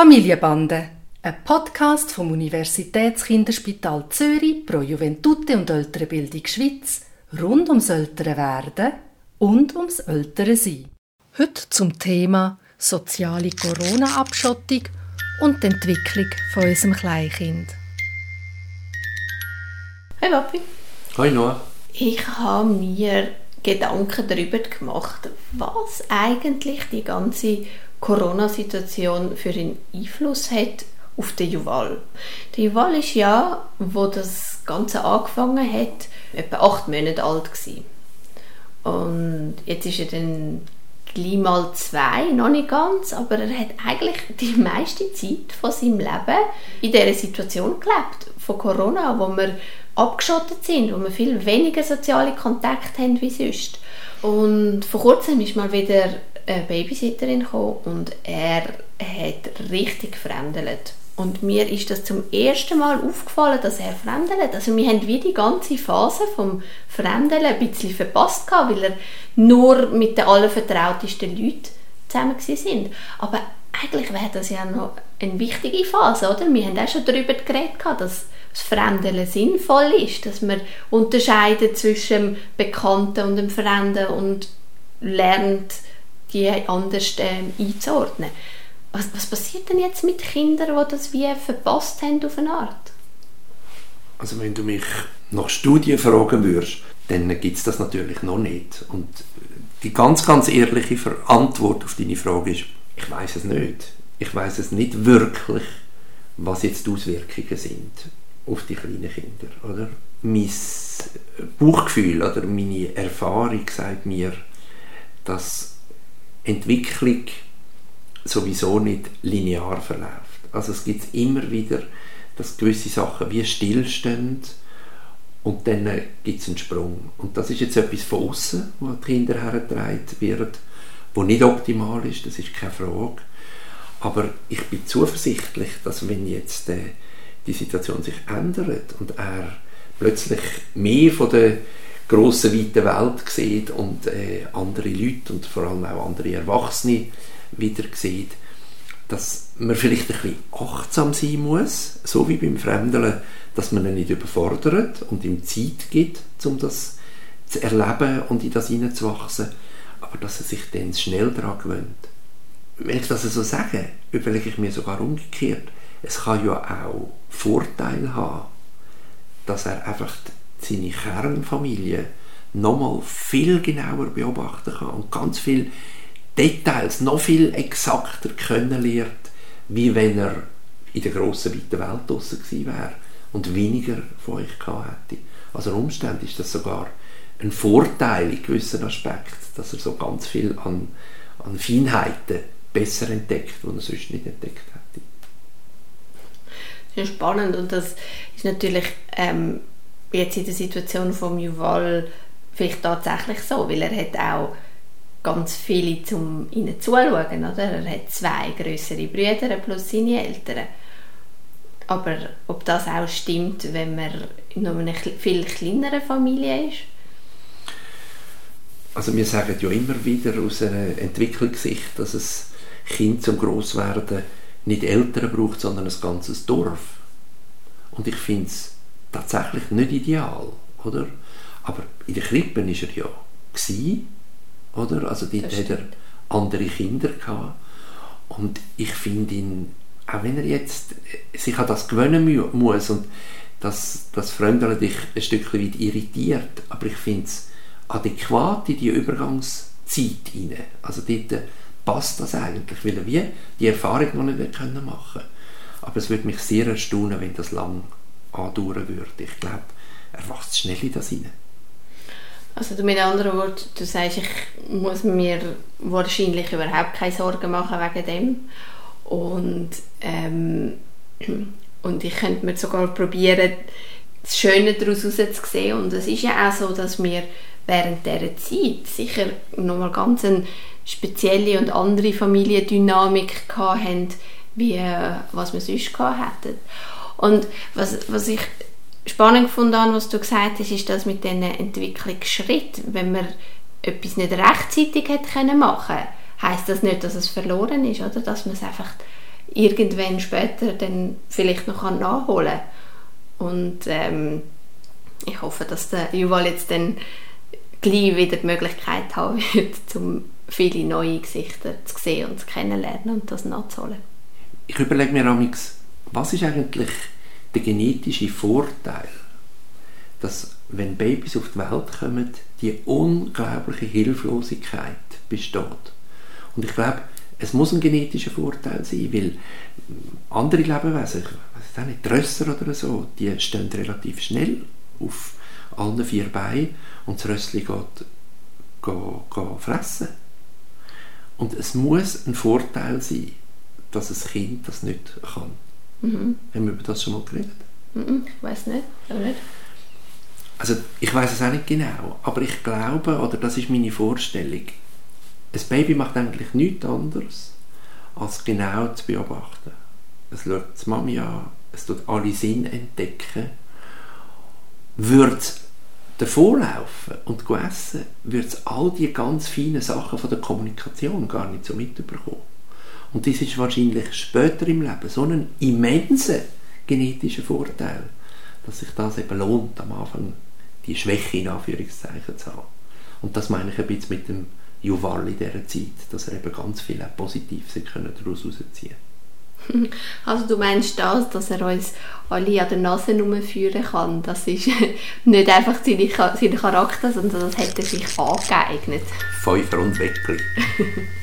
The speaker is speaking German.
Familienbande, ein Podcast vom Universitätskinderspital Zürich pro Juventute und Ältere Bildung Schweiz rund ums ältere Werden und ums ältere Sein. Heute zum Thema soziale Corona-Abschottung und die Entwicklung von unserem Kleinkind. Hey Papi. Hi Noah. Ich habe mir Gedanken darüber gemacht, was eigentlich die ganze Corona-Situation für einen Einfluss hat auf den Juval. Der Juval ist ja, wo das Ganze angefangen hat, etwa acht Monate alt gewesen. Und jetzt ist er dann gleich mal zwei, noch nicht ganz, aber er hat eigentlich die meiste Zeit von seinem Leben in dieser Situation gelebt, von Corona, wo wir abgeschottet sind, wo wir viel weniger soziale Kontakte haben wie sonst. Und vor kurzem ist mal wieder eine Babysitterin gekommen und er hat richtig fremdelt. Und mir ist das zum ersten Mal aufgefallen, dass er fremdelt. Also wir haben wie die ganze Phase vom Fremdeln ein bisschen verpasst gehabt, weil er nur mit den allervertrautesten Leuten zusammen sind. Aber eigentlich wäre das ja noch eine wichtige Phase, oder? Wir haben auch schon darüber geredet, dass das Fremdeln sinnvoll ist, dass man unterscheidet zwischen dem Bekannten und dem Fremden und lernt, die anders ähm, einzuordnen. Was, was passiert denn jetzt mit Kindern, die das wie verpasst haben auf eine Art? Also wenn du mich nach Studien fragen würdest, dann gibt es das natürlich noch nicht. Und die ganz, ganz ehrliche Antwort auf deine Frage ist, ich weiß es nicht. Ich weiß es nicht wirklich, was jetzt die Auswirkungen sind auf die kleinen Kinder. Oder? Mein Bauchgefühl oder meine Erfahrung sagt mir, dass Entwicklung sowieso nicht linear verläuft. Also es gibt immer wieder, dass gewisse Sachen wie stillstehen und dann gibt es einen Sprung. Und das ist jetzt etwas von außen, Kinder hergetragen wird, wo nicht optimal ist, das ist keine Frage. Aber ich bin zuversichtlich, dass wenn jetzt äh, die Situation sich ändert und er plötzlich mehr von der grossen, weiten Welt sieht und äh, andere Leute und vor allem auch andere Erwachsene wieder sieht, dass man vielleicht ein bisschen achtsam sein muss, so wie beim Fremdeln, dass man ihn nicht überfordert und ihm Zeit gibt, um das zu erleben und in das hineinzuwachsen, aber dass er sich dann schnell daran gewöhnt. Wenn ich das so sage, überlege ich mir sogar umgekehrt, es kann ja auch Vorteil haben, dass er einfach seine Kernfamilie nochmal viel genauer beobachten kann und ganz viele Details noch viel exakter kennenlernt, wie wenn er in der grossen, weiten Welt draussen gewesen wäre und weniger von euch gehabt hätte. Also Umständen ist das sogar ein Vorteil in gewissen Aspekten, dass er so ganz viel an, an Feinheiten besser entdeckt, die er sonst nicht entdeckt hätte. Das ist spannend und das ist natürlich ähm, jetzt in der Situation von Juval vielleicht tatsächlich so, weil er hat auch ganz viele zum ihnen zuschauen, oder? Er hat zwei größere Brüder plus seine Eltern. Aber ob das auch stimmt, wenn man in einer viel kleineren Familie ist? Also wir sagen ja immer wieder aus einer Entwicklungssicht, dass es Kind zum Großwerden nicht Eltern braucht, sondern ein ganzes Dorf. Und ich finde es tatsächlich nicht ideal, oder? Aber in der Krippe war er ja gewesen, oder? Also dort hat er andere Kinder gehabt. Und ich finde ihn, auch wenn er jetzt sich an das gewöhnen muss und das, das Fremdeln dich ein Stück weit irritiert, aber ich finde es adäquat in die Übergangszeit hinein. Also dort passt das eigentlich, weil er wie die Erfahrung noch nicht können machen Aber es würde mich sehr erstaunen, wenn das lang andauern würde. Ich glaube, er wächst schnell in das hinein. Also mit anderen Worten, du sagst, ich muss mir wahrscheinlich überhaupt keine Sorgen machen wegen dem. Und, ähm, und ich könnte mir sogar probieren, das Schöne daraus herauszusehen. Und es ist ja auch so, dass wir während dieser Zeit sicher nochmal ganz eine spezielle und andere Familiendynamik hatten, wie äh, was wir sonst hatten. Und was, was ich spannend habe, was du gesagt hast, ist das mit diesen Entwicklungsschritten. Wenn man etwas nicht rechtzeitig hätte machen, heißt das nicht, dass es verloren ist, oder? Dass man es einfach irgendwann später dann vielleicht noch nachholen kann. Und ähm, ich hoffe, dass der Juval jetzt dann gleich wieder die Möglichkeit haben wird, um viele neue Gesichter zu sehen und zu kennenlernen und das nachzuholen. Ich überlege mir amigs, was ist eigentlich der genetische Vorteil, dass wenn Babys auf die Welt kommen, die unglaubliche Hilflosigkeit besteht. Und ich glaube, es muss ein genetischer Vorteil sein, weil andere Lebewesen, ich weiß nicht, Rösser oder so, die stehen relativ schnell auf allen vier Beinen und das Rössli geht, geht, geht fressen. Und es muss ein Vorteil sein, dass ein Kind das nicht kann. Mhm. Haben wir über das schon mal geredet? Mhm, ich weiß nicht, nicht. Also ich weiß es auch nicht genau, aber ich glaube, oder das ist meine Vorstellung, ein Baby macht eigentlich nichts anderes, als genau zu beobachten. Es schaut die Mami an, es tut alle Sinne entdecken. Würde es davonlaufen und essen, würde es all die ganz feinen Sachen von der Kommunikation gar nicht so mitbekommen. Und das ist wahrscheinlich später im Leben so ein immenser genetischer Vorteil, dass sich das eben lohnt, am Anfang die Schwäche in Anführungszeichen zu haben. Und das meine ich ein bisschen mit dem Juval in dieser Zeit, dass er eben ganz viel auch positiv daraus herausziehen Also du meinst das, dass er uns alle an der Nase führen kann, das ist nicht einfach sein Charakter, sondern das hätte er sich angeeignet. Fünfer und Weckli.